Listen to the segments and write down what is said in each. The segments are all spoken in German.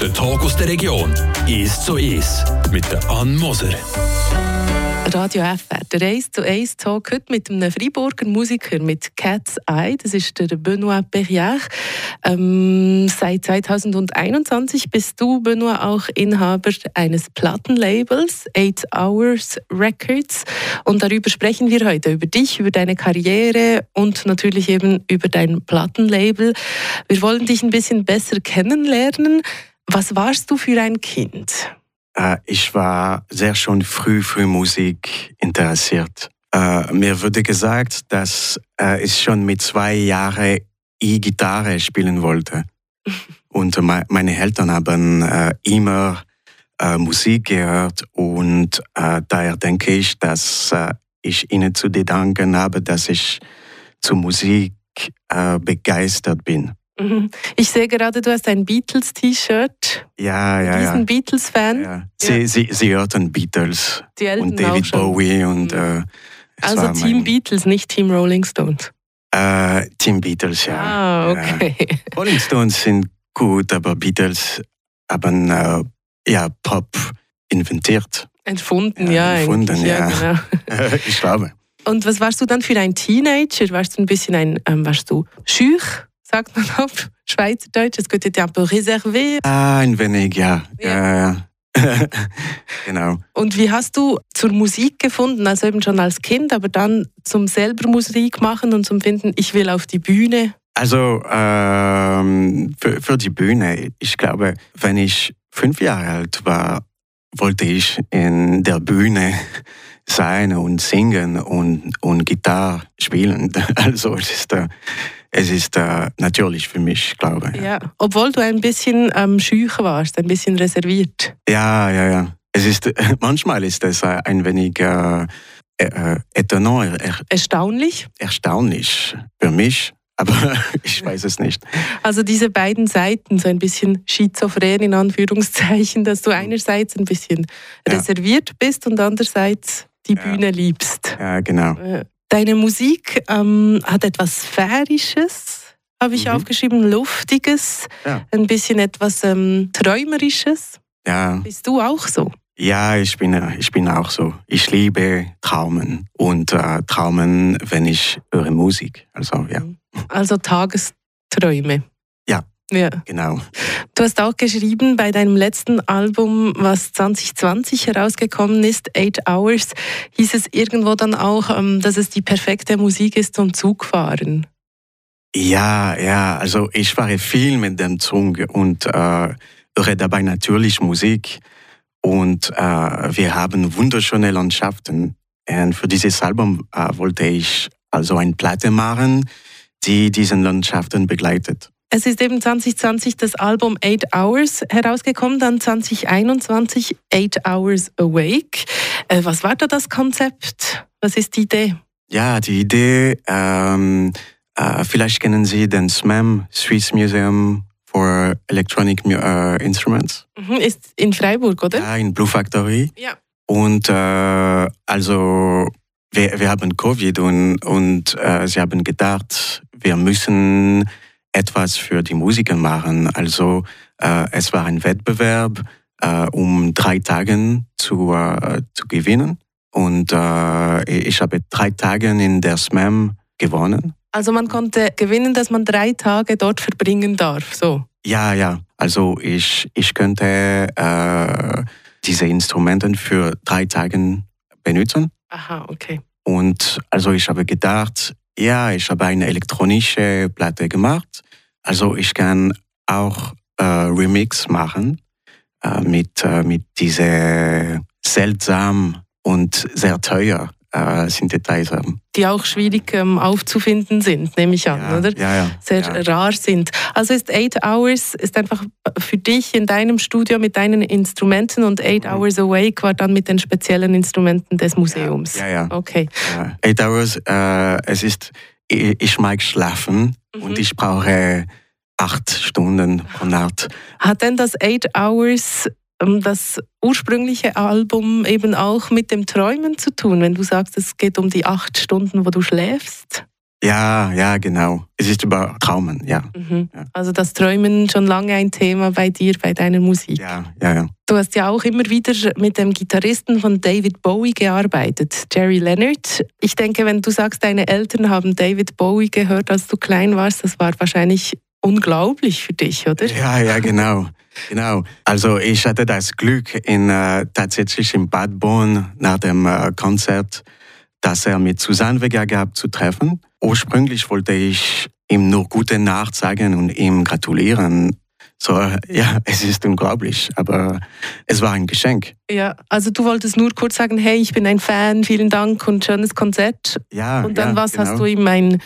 Der Talk aus der Region ist so ist mit der Ann Moser. Radio FR, der 1 zu 1 Talk heute mit einem Freiburger Musiker, mit Cat's Eye, das ist der Benoit Perrière. Ähm, seit 2021 bist du, Benoit, auch Inhaber eines Plattenlabels, 8 Hours Records. Und darüber sprechen wir heute, über dich, über deine Karriere und natürlich eben über dein Plattenlabel. Wir wollen dich ein bisschen besser kennenlernen. Was warst du für ein Kind? Äh, ich war sehr schon früh für Musik interessiert. Äh, mir wurde gesagt, dass äh, ich schon mit zwei Jahren E-Gitarre spielen wollte. Und meine Eltern haben immer Musik gehört und daher denke ich, dass ich ihnen zu danken habe, dass ich zur Musik begeistert bin. Ich sehe gerade, du hast ein Beatles-T-Shirt. Ja, ja, ja. Beatles-Fan. Ja. Sie, ja. Sie, sie hörten Beatles Die und David Bowie und. Mhm. Äh, also Team mein... Beatles, nicht Team Rolling Stones. Äh, Team Beatles, ja. Ah, okay. Ja. Rolling Stones sind gut, aber Beatles haben äh, ja Pop inventiert. Entfunden, ja. Entfunden, ja. Genau. ich glaube. Und was warst du dann für ein Teenager? Warst du ein bisschen ein, ähm, warst du schüch? Sagt man auf Schweizerdeutsch. Que tu étais un peu réservé? Ah, ein wenig, ja. ja. ja, ja. genau. Und wie hast du zur Musik gefunden? Also eben schon als Kind, aber dann zum selber Musik machen und zum Finden, ich will auf die Bühne? Also ähm, für, für die Bühne, ich glaube, wenn ich fünf Jahre alt war, wollte ich in der Bühne sein und singen und, und Gitarre spielen. Also es ist, äh, es ist äh, natürlich für mich, glaube ich. Ja, obwohl du ein bisschen ähm, schücher warst, ein bisschen reserviert. Ja, ja, ja. Es ist, manchmal ist es äh, ein wenig äh, äh. Er, erstaunlich? Erstaunlich für mich aber ich weiß es nicht. Also diese beiden Seiten, so ein bisschen schizophren in Anführungszeichen, dass du einerseits ein bisschen ja. reserviert bist und andererseits die ja. Bühne liebst. Ja, genau. Deine Musik ähm, hat etwas Sphärisches, habe ich mhm. aufgeschrieben, Luftiges, ja. ein bisschen etwas ähm, Träumerisches. Ja. Bist du auch so? Ja, ich bin, ich bin auch so. Ich liebe Traumen und äh, Traumen, wenn ich höre Musik. Also, ja. Mhm. Also Tagesträume. Ja, genau. Du hast auch geschrieben bei deinem letzten Album, was 2020 herausgekommen ist, Eight Hours, hieß es irgendwo dann auch, ähm, dass es die perfekte Musik ist zum Zugfahren. Ja, ja, also ich fahre viel mit dem Zug und äh, höre dabei natürlich Musik. Und äh, wir haben wunderschöne Landschaften. Und für dieses Album äh, wollte ich also eine Platte machen, die diesen Landschaften begleitet. Es ist eben 2020 das Album Eight Hours herausgekommen, dann 2021 Eight Hours Awake. Äh, was war da das Konzept? Was ist die Idee? Ja, die Idee, ähm, äh, vielleicht kennen Sie den SMEM, Swiss Museum for Electronic uh, Instruments. Mhm, ist in Freiburg, oder? Ja, in Blue Factory. Ja. Und äh, also wir, wir haben Covid und, und äh, sie haben gedacht, wir müssen etwas für die Musiker machen. Also äh, es war ein Wettbewerb, äh, um drei Tage zu, äh, zu gewinnen. Und äh, ich habe drei Tage in der SMAM gewonnen. Also man konnte gewinnen, dass man drei Tage dort verbringen darf, so? Ja, ja. Also ich, ich könnte äh, diese Instrumente für drei Tage benutzen. Aha, okay. Und also ich habe gedacht, ja, ich habe eine elektronische Platte gemacht. Also ich kann auch äh, Remix machen äh, mit, äh, mit dieser seltsam und sehr teuer äh, Synthesizer. Die auch schwierig ähm, aufzufinden sind, nehme ich an, ja, oder? Ja, ja. Sehr ja. rar sind. Also ist Eight Hours ist einfach für dich in deinem Studio mit deinen Instrumenten und Eight mhm. Hours Awake war dann mit den speziellen Instrumenten des Museums. Ja, ja. Okay. Ja. Eight Hours, äh, es ist, ich, ich mag schlafen mhm. und ich brauche acht Stunden pro Nacht. Hat denn das Eight Hours das ursprüngliche Album eben auch mit dem Träumen zu tun, wenn du sagst, es geht um die acht Stunden, wo du schläfst? Ja, ja, genau. Es ist über Traumen, ja. Mhm. ja. Also das Träumen schon lange ein Thema bei dir, bei deiner Musik. Ja, ja, ja. Du hast ja auch immer wieder mit dem Gitarristen von David Bowie gearbeitet, Jerry Leonard. Ich denke, wenn du sagst, deine Eltern haben David Bowie gehört, als du klein warst, das war wahrscheinlich unglaublich für dich, oder? Ja, ja, genau. Genau. Also ich hatte das Glück, in, äh, tatsächlich in Bad Bonn nach dem äh, Konzert, das er mit Susanne Vega gab, zu treffen. Ursprünglich wollte ich ihm nur gute Nacht sagen und ihm gratulieren. So, ja, es ist unglaublich, aber es war ein Geschenk. Ja, also du wolltest nur kurz sagen, hey, ich bin ein Fan, vielen Dank und schönes Konzert. Ja. Und dann ja, was genau. hast du ihm ein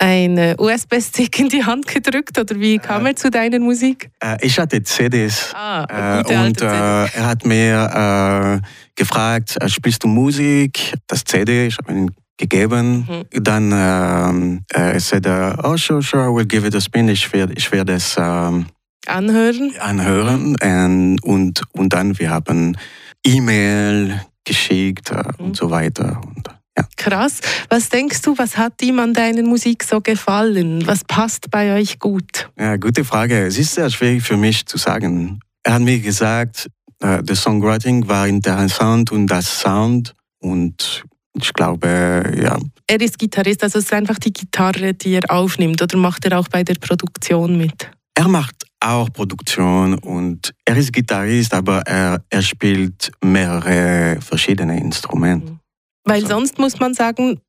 ein USB-Stick in die Hand gedrückt oder wie kam äh, er zu deiner Musik? Äh, ich hatte CDs ah, äh, gute und äh, er hat mir äh, gefragt, äh, spielst du Musik? Das CD, ich habe ihn gegeben. Mhm. Dann ähm, äh, er oh sure, sure, I will give it a spin. Ich werde ich werd es ähm, anhören. anhören und, und, und dann wir haben E-Mail geschickt äh, mhm. und so weiter. Und, ja. Krass. Was denkst du, was hat ihm an deiner Musik so gefallen? Was passt bei euch gut? Ja, gute Frage. Es ist sehr schwierig für mich zu sagen. Er hat mir gesagt, äh, das Songwriting war interessant und das Sound und ich glaube, ja. Er ist Gitarrist, also es ist einfach die Gitarre, die er aufnimmt oder macht er auch bei der Produktion mit? Er macht auch Produktion und er ist Gitarrist, aber er, er spielt mehrere verschiedene Instrumente. Weil sonst muss man sagen,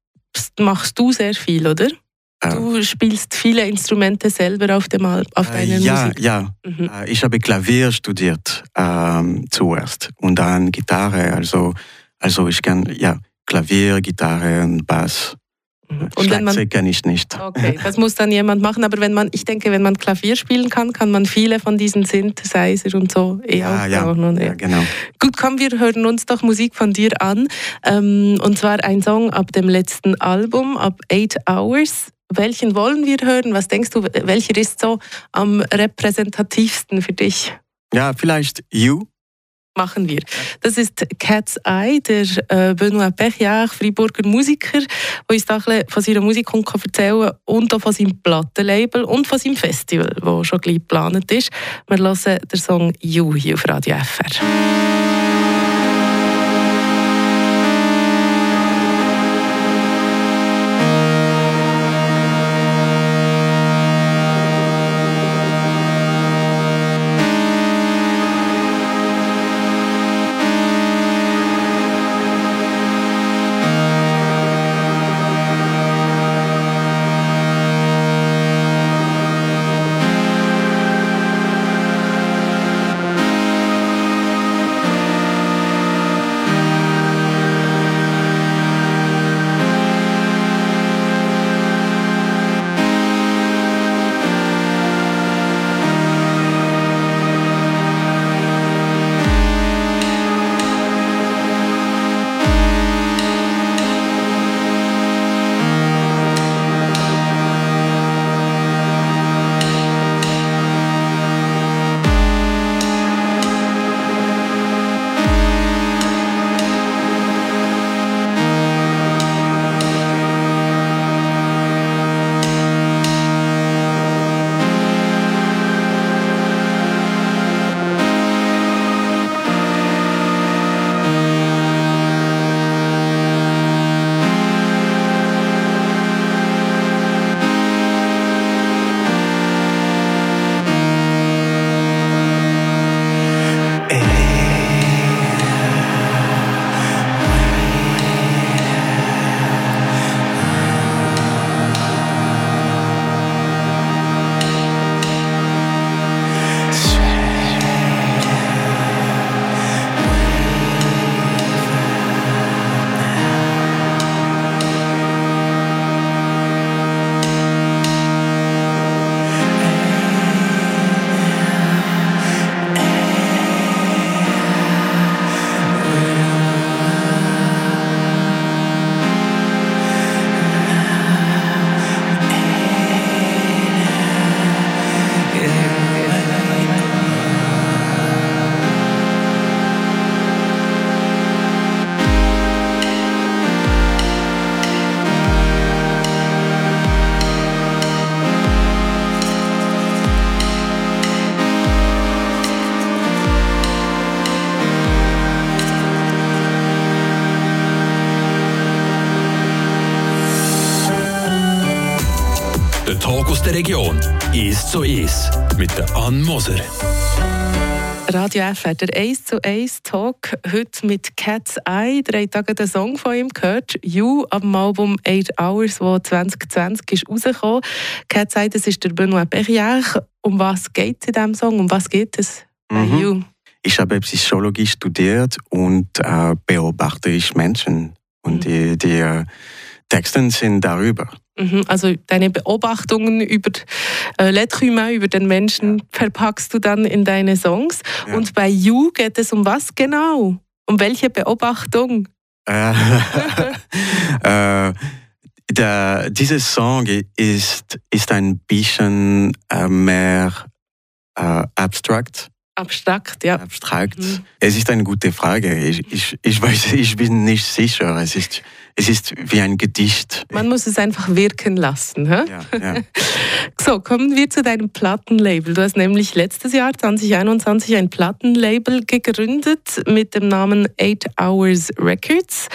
machst du sehr viel, oder? Du spielst viele Instrumente selber auf, dem auf deiner ja, Musik. Ja, mhm. ich habe Klavier studiert ähm, zuerst und dann Gitarre. Also, also ich kann ja Klavier, Gitarre und Bass. Und Schlagzeug kann ich nicht. Okay, das muss dann jemand machen. Aber wenn man, ich denke, wenn man Klavier spielen kann, kann man viele von diesen Synthesizer und so eh ja, ja, ja, genau. Gut, komm, wir hören uns doch Musik von dir an. Ähm, und zwar ein Song ab dem letzten Album, ab Eight Hours. Welchen wollen wir hören? Was denkst du, welcher ist so am repräsentativsten für dich? Ja, vielleicht You machen wir. Das ist Cat's Eye, der äh, Benoit Pechjach, Freiburger Musiker, der uns da ein von seiner Musik erzählen und auch von seinem Plattenlabel und von seinem Festival, das schon gleich geplant ist. Wir hören den Song «You» hier auf Radio FR. Der Region. Ist so ist mit der Ann Moser. Radio FR, der 1 zu 1 Talk, heute mit Cat's Eye. Drei Tage den Song von ihm gehört, You, dem Album 8 Hours, das 2020 ist rausgekommen. Cat's Eye, das ist der Benoit Perrière. Um was geht es in diesem Song? Um was geht es bei mhm. You? Ich habe Psychologie studiert und äh, beobachte ich Menschen. Und mhm. die, die äh, Texte sind darüber. Mhm, also deine Beobachtungen über äh, L'être über den Menschen, ja. verpackst du dann in deine Songs. Ja. Und bei You geht es um was genau? Um welche Beobachtung? Äh, äh, der, dieser Song ist, ist ein bisschen äh, mehr äh, abstrakt. Abstrakt, ja. Abstrakt. Mhm. Es ist eine gute Frage. Ich, ich, ich weiß, ich bin nicht sicher. Es ist es ist wie ein Gedicht. Man muss es einfach wirken lassen. Hä? Ja, ja. so, kommen wir zu deinem Plattenlabel. Du hast nämlich letztes Jahr, 2021, ein Plattenlabel gegründet mit dem Namen Eight Hours Records.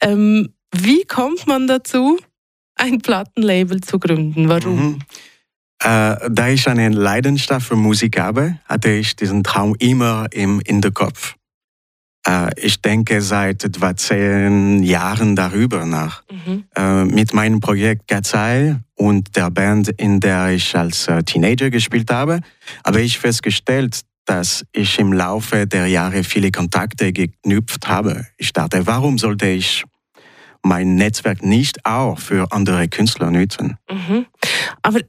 Ähm, wie kommt man dazu, ein Plattenlabel zu gründen? Warum? Mhm. Äh, da ich eine Leidenschaft für Musik habe, hatte ich diesen Traum immer im in der Kopf. Äh, ich denke seit etwa zehn Jahren darüber nach. Mhm. Äh, mit meinem Projekt Gazai und der Band, in der ich als äh, Teenager gespielt habe, habe ich festgestellt, dass ich im Laufe der Jahre viele Kontakte geknüpft habe. Ich dachte, warum sollte ich mein Netzwerk nicht auch für andere Künstler nutzen? Mhm. Aber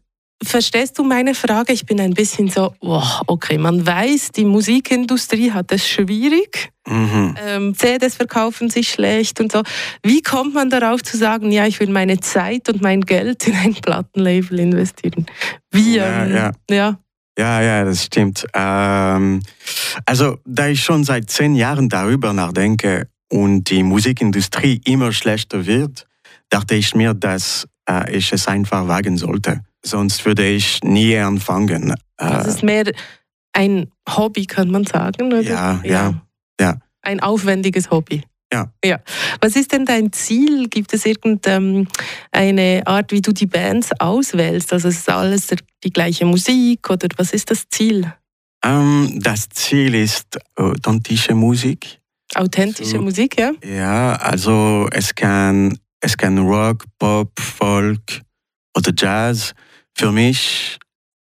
Verstehst du meine Frage? Ich bin ein bisschen so, oh, okay, man weiß, die Musikindustrie hat es schwierig. Mhm. Ähm, CDs verkaufen sich schlecht und so. Wie kommt man darauf zu sagen, ja, ich will meine Zeit und mein Geld in ein Plattenlabel investieren? Wie? Ja, ähm, ja. ja. Ja, ja, das stimmt. Ähm, also, da ich schon seit zehn Jahren darüber nachdenke und die Musikindustrie immer schlechter wird, dachte ich mir, dass äh, ich es einfach wagen sollte sonst würde ich nie anfangen. Das ist mehr ein Hobby, kann man sagen, oder? Ja, ja, ja. Ein aufwendiges Hobby. Ja. ja. Was ist denn dein Ziel? Gibt es irgendeine ähm, Art, wie du die Bands auswählst? Also ist alles die gleiche Musik oder was ist das Ziel? Ähm, das Ziel ist authentische Musik. Authentische so, Musik, ja? Ja, also es kann, es kann Rock, Pop, Folk oder Jazz für mich,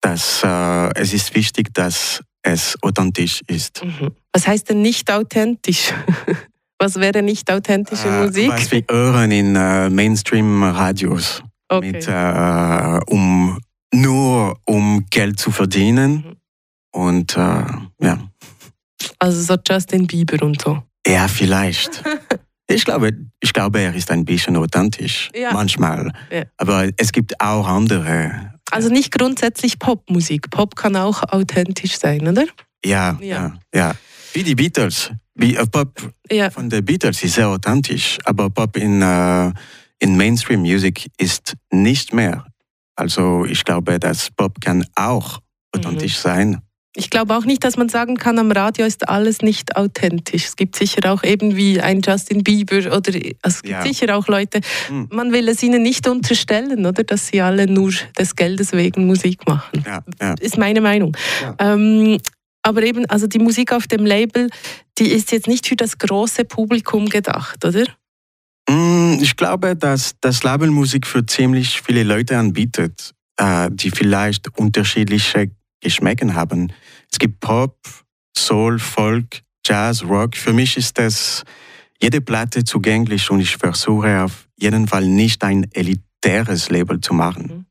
dass, äh, es ist wichtig, dass es authentisch ist. Mhm. Was heißt denn nicht authentisch? Was wäre nicht authentische äh, Musik? Was wir hören in äh, Mainstream-Radios. Okay. Mit, äh, um, nur um Geld zu verdienen. Mhm. Und äh, ja. Also so Justin Bieber und so. Ja, vielleicht. Ich glaube, ich glaube, er ist ein bisschen authentisch, ja. manchmal. Ja. Aber es gibt auch andere. Also nicht grundsätzlich Popmusik. Pop kann auch authentisch sein, oder? Ja, ja, ja. ja. Wie die Beatles. Wie, äh, Pop ja. von den Beatles ist sehr authentisch, aber Pop in, äh, in Mainstream Music ist nicht mehr. Also ich glaube, dass Pop kann auch authentisch mhm. sein. Ich glaube auch nicht, dass man sagen kann, am Radio ist alles nicht authentisch. Es gibt sicher auch eben wie ein Justin Bieber oder es gibt ja. sicher auch Leute, hm. man will es ihnen nicht unterstellen, oder, dass sie alle nur des Geldes wegen Musik machen. Ja, ja. Ist meine Meinung. Ähm, aber eben, also die Musik auf dem Label, die ist jetzt nicht für das große Publikum gedacht, oder? Hm, ich glaube, dass das Label Musik für ziemlich viele Leute anbietet, äh, die vielleicht unterschiedliche Geschmäcken haben. Es gibt Pop, Soul, Folk, Jazz, Rock. Für mich ist das jede Platte zugänglich und ich versuche auf jeden Fall nicht ein elitäres Label zu machen. Mhm.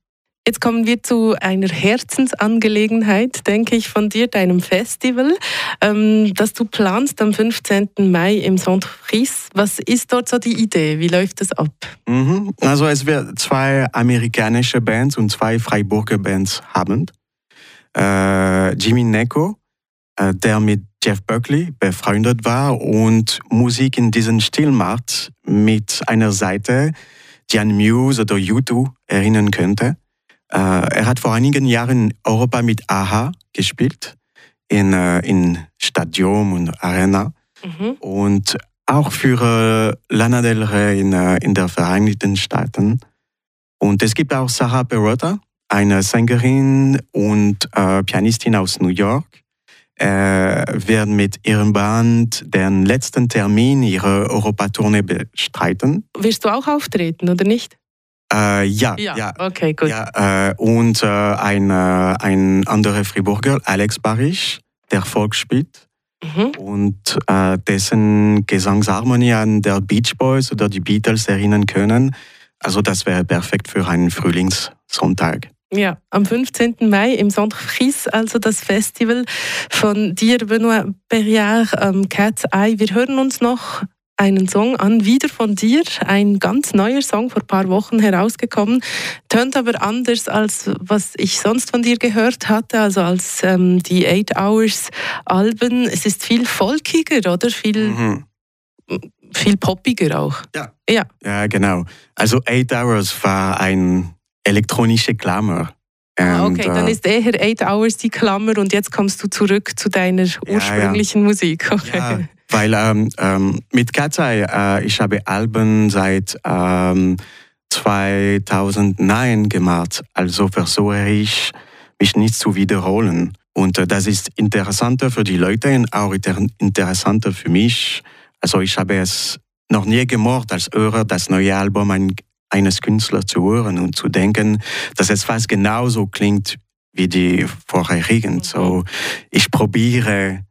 Jetzt kommen wir zu einer Herzensangelegenheit, denke ich, von dir, deinem Festival, ähm, das du planst am 15. Mai im Centre Fris. Was ist dort so die Idee? Wie läuft es ab? Mhm. Also es wird zwei amerikanische Bands und zwei Freiburger Bands haben äh, Jimmy Neko, äh, der mit Jeff Buckley befreundet war und Musik in diesem Stil macht, mit einer Seite, die an Muse oder U2 erinnern könnte. Äh, er hat vor einigen Jahren in Europa mit Aha gespielt, in, äh, in Stadion und Arena. Mhm. Und auch für äh, Lana Del Rey in, äh, in der Vereinigten Staaten. Und es gibt auch Sarah Perrotta, eine Sängerin und äh, Pianistin aus New York, äh, werden mit ihrem Band den letzten Termin ihrer Europatournee bestreiten. Wirst du auch auftreten oder nicht? Äh, ja, Ja, ja. okay, gut. Ja, äh, und äh, ein, äh, ein anderer Friburger, Alex Barisch, der Folk spielt. Mhm. Und dessen Gesangsharmonie an der Beach Boys oder die Beatles erinnern können. Also das wäre perfekt für einen Frühlingssonntag. Ja, am 15. Mai im Centre Fris, also das Festival von dir, Benoit Perrière, ähm, Cat's Eye. Wir hören uns noch einen Song an, wieder von dir, ein ganz neuer Song, vor ein paar Wochen herausgekommen, tönt aber anders als was ich sonst von dir gehört hatte, also als ähm, die Eight Hours Alben. Es ist viel folkiger, oder? Viel, Mhm. viel poppiger auch. Ja. Ja, Ja, genau. Also Eight Hours war ein elektronische Klammer. Ah, okay, dann äh, ist eher Eight Hours die Klammer und jetzt kommst du zurück zu deiner ursprünglichen Musik. Okay. Ja, weil ähm, ähm, mit Eye, äh, ich habe Alben seit ähm, 2009 gemacht, also versuche ich, mich nicht zu wiederholen. Und äh, das ist interessanter für die Leute und auch inter interessanter für mich. Also ich habe es noch nie gemacht, als Hörer das neue Album ein, eines Künstlers zu hören und zu denken, dass es fast genauso klingt wie die vorherigen. So, ich probiere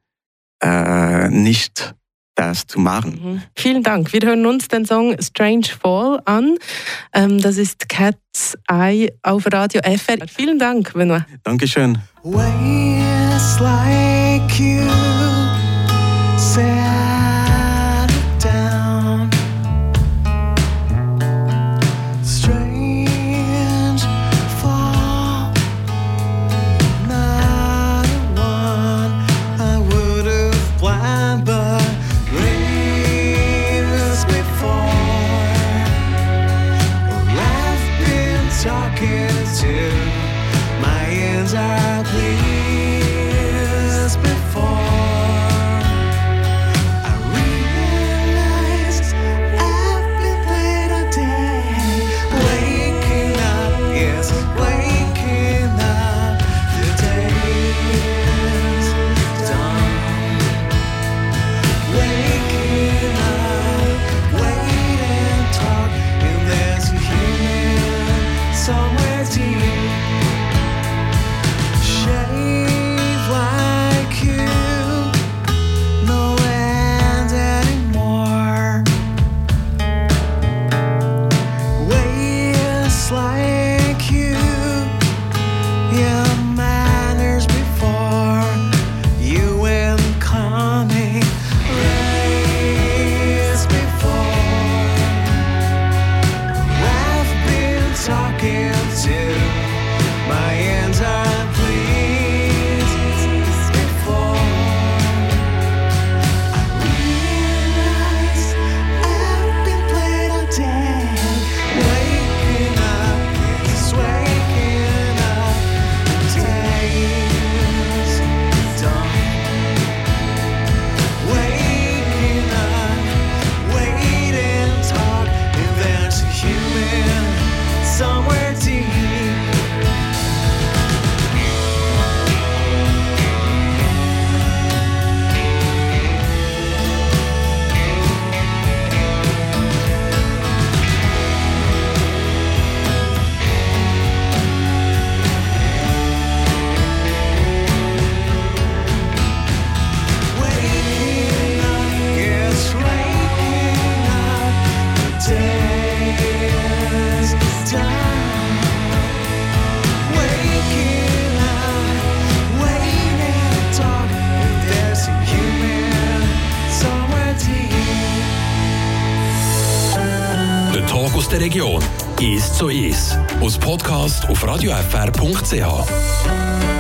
äh, nicht das zu machen. Mhm. Vielen Dank. Wir hören uns den Song Strange Fall an. Ähm, das ist Cat's Eye auf Radio FR. Vielen Dank, Benoit. Dankeschön. Ways like you sat So ist. Aus Podcast auf radiofr.ch.